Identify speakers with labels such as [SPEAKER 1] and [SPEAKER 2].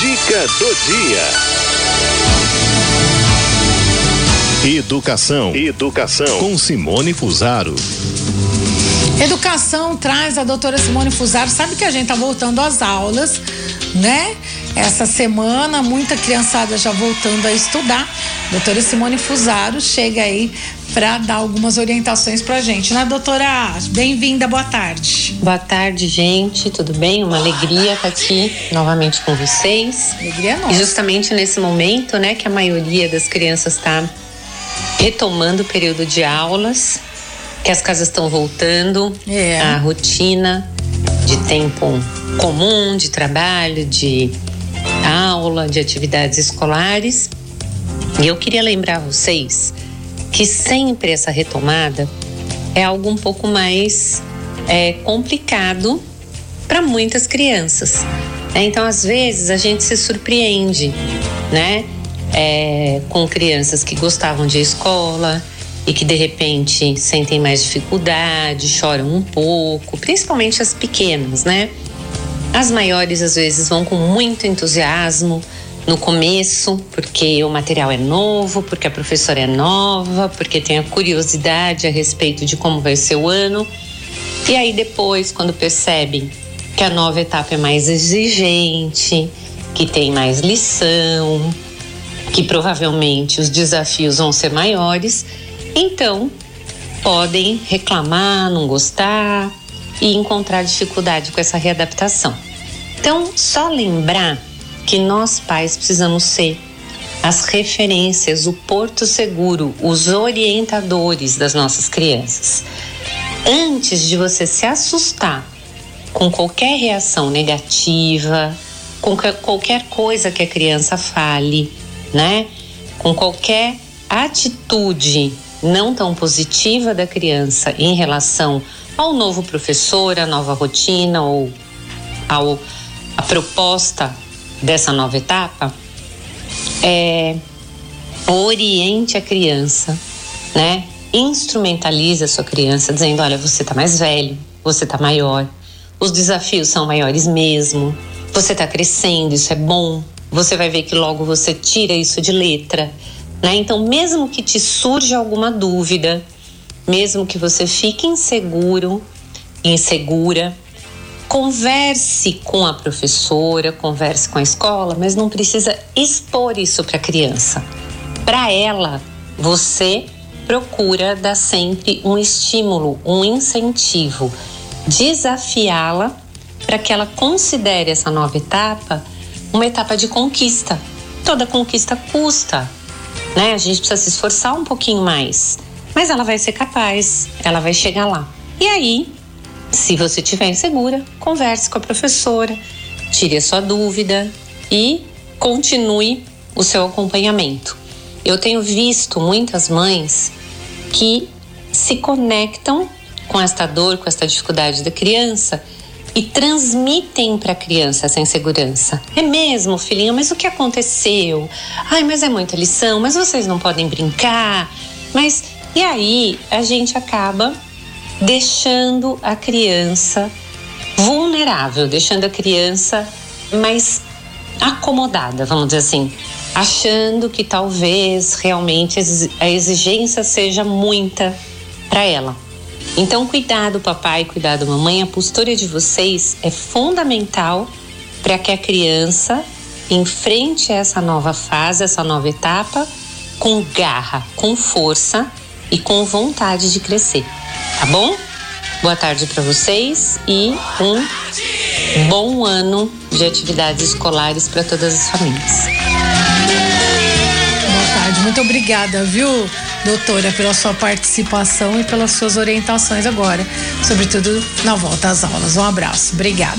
[SPEAKER 1] Dica do dia. Educação. Educação. Com Simone Fusaro.
[SPEAKER 2] Educação traz a doutora Simone Fusaro. Sabe que a gente tá voltando às aulas, né? Essa semana, muita criançada já voltando a estudar. Doutora Simone Fusaro chega aí para dar algumas orientações para a gente, né, doutora? Bem-vinda, boa tarde.
[SPEAKER 3] Boa tarde, gente, tudo bem? Uma alegria estar aqui novamente com vocês.
[SPEAKER 2] Alegria nossa.
[SPEAKER 3] E justamente nesse momento, né, que a maioria das crianças está retomando o período de aulas, que as casas estão voltando
[SPEAKER 2] é.
[SPEAKER 3] à rotina de tempo comum, de trabalho, de aula, de atividades escolares. E eu queria lembrar vocês que sempre essa retomada é algo um pouco mais é, complicado para muitas crianças. É, então, às vezes, a gente se surpreende, né? É, com crianças que gostavam de escola e que de repente sentem mais dificuldade, choram um pouco, principalmente as pequenas, né? As maiores às vezes vão com muito entusiasmo, no começo, porque o material é novo, porque a professora é nova, porque tem a curiosidade a respeito de como vai ser o ano. E aí depois, quando percebem que a nova etapa é mais exigente, que tem mais lição, que provavelmente os desafios vão ser maiores, então podem reclamar, não gostar e encontrar dificuldade com essa readaptação. Então, só lembrar que nós pais precisamos ser as referências, o porto seguro, os orientadores das nossas crianças. Antes de você se assustar com qualquer reação negativa, com qualquer coisa que a criança fale, né? Com qualquer atitude não tão positiva da criança em relação ao novo professor, à nova rotina ou ao, a proposta dessa nova etapa é oriente a criança, né? Instrumentalize a sua criança, dizendo: olha, você está mais velho, você está maior, os desafios são maiores mesmo, você está crescendo, isso é bom. Você vai ver que logo você tira isso de letra, né? Então, mesmo que te surja alguma dúvida, mesmo que você fique inseguro, insegura, Converse com a professora, converse com a escola, mas não precisa expor isso para a criança. Para ela, você procura dar sempre um estímulo, um incentivo, desafiá-la para que ela considere essa nova etapa uma etapa de conquista. Toda conquista custa, né? A gente precisa se esforçar um pouquinho mais, mas ela vai ser capaz, ela vai chegar lá. E aí, se você estiver insegura, converse com a professora, tire a sua dúvida e continue o seu acompanhamento. Eu tenho visto muitas mães que se conectam com esta dor, com esta dificuldade da criança e transmitem para a criança essa insegurança. É mesmo, filhinha, mas o que aconteceu? Ai, mas é muita lição, mas vocês não podem brincar. Mas e aí a gente acaba deixando a criança vulnerável, deixando a criança mais acomodada, vamos dizer assim, achando que talvez realmente a exigência seja muita para ela. Então, cuidado, papai, cuidado, mamãe, a postura de vocês é fundamental para que a criança enfrente essa nova fase, essa nova etapa com garra, com força e com vontade de crescer tá bom? Boa tarde para vocês e um bom ano de atividades escolares para todas as famílias.
[SPEAKER 2] Boa tarde, muito obrigada, viu, doutora, pela sua participação e pelas suas orientações agora, sobretudo na volta às aulas. Um abraço, obrigada.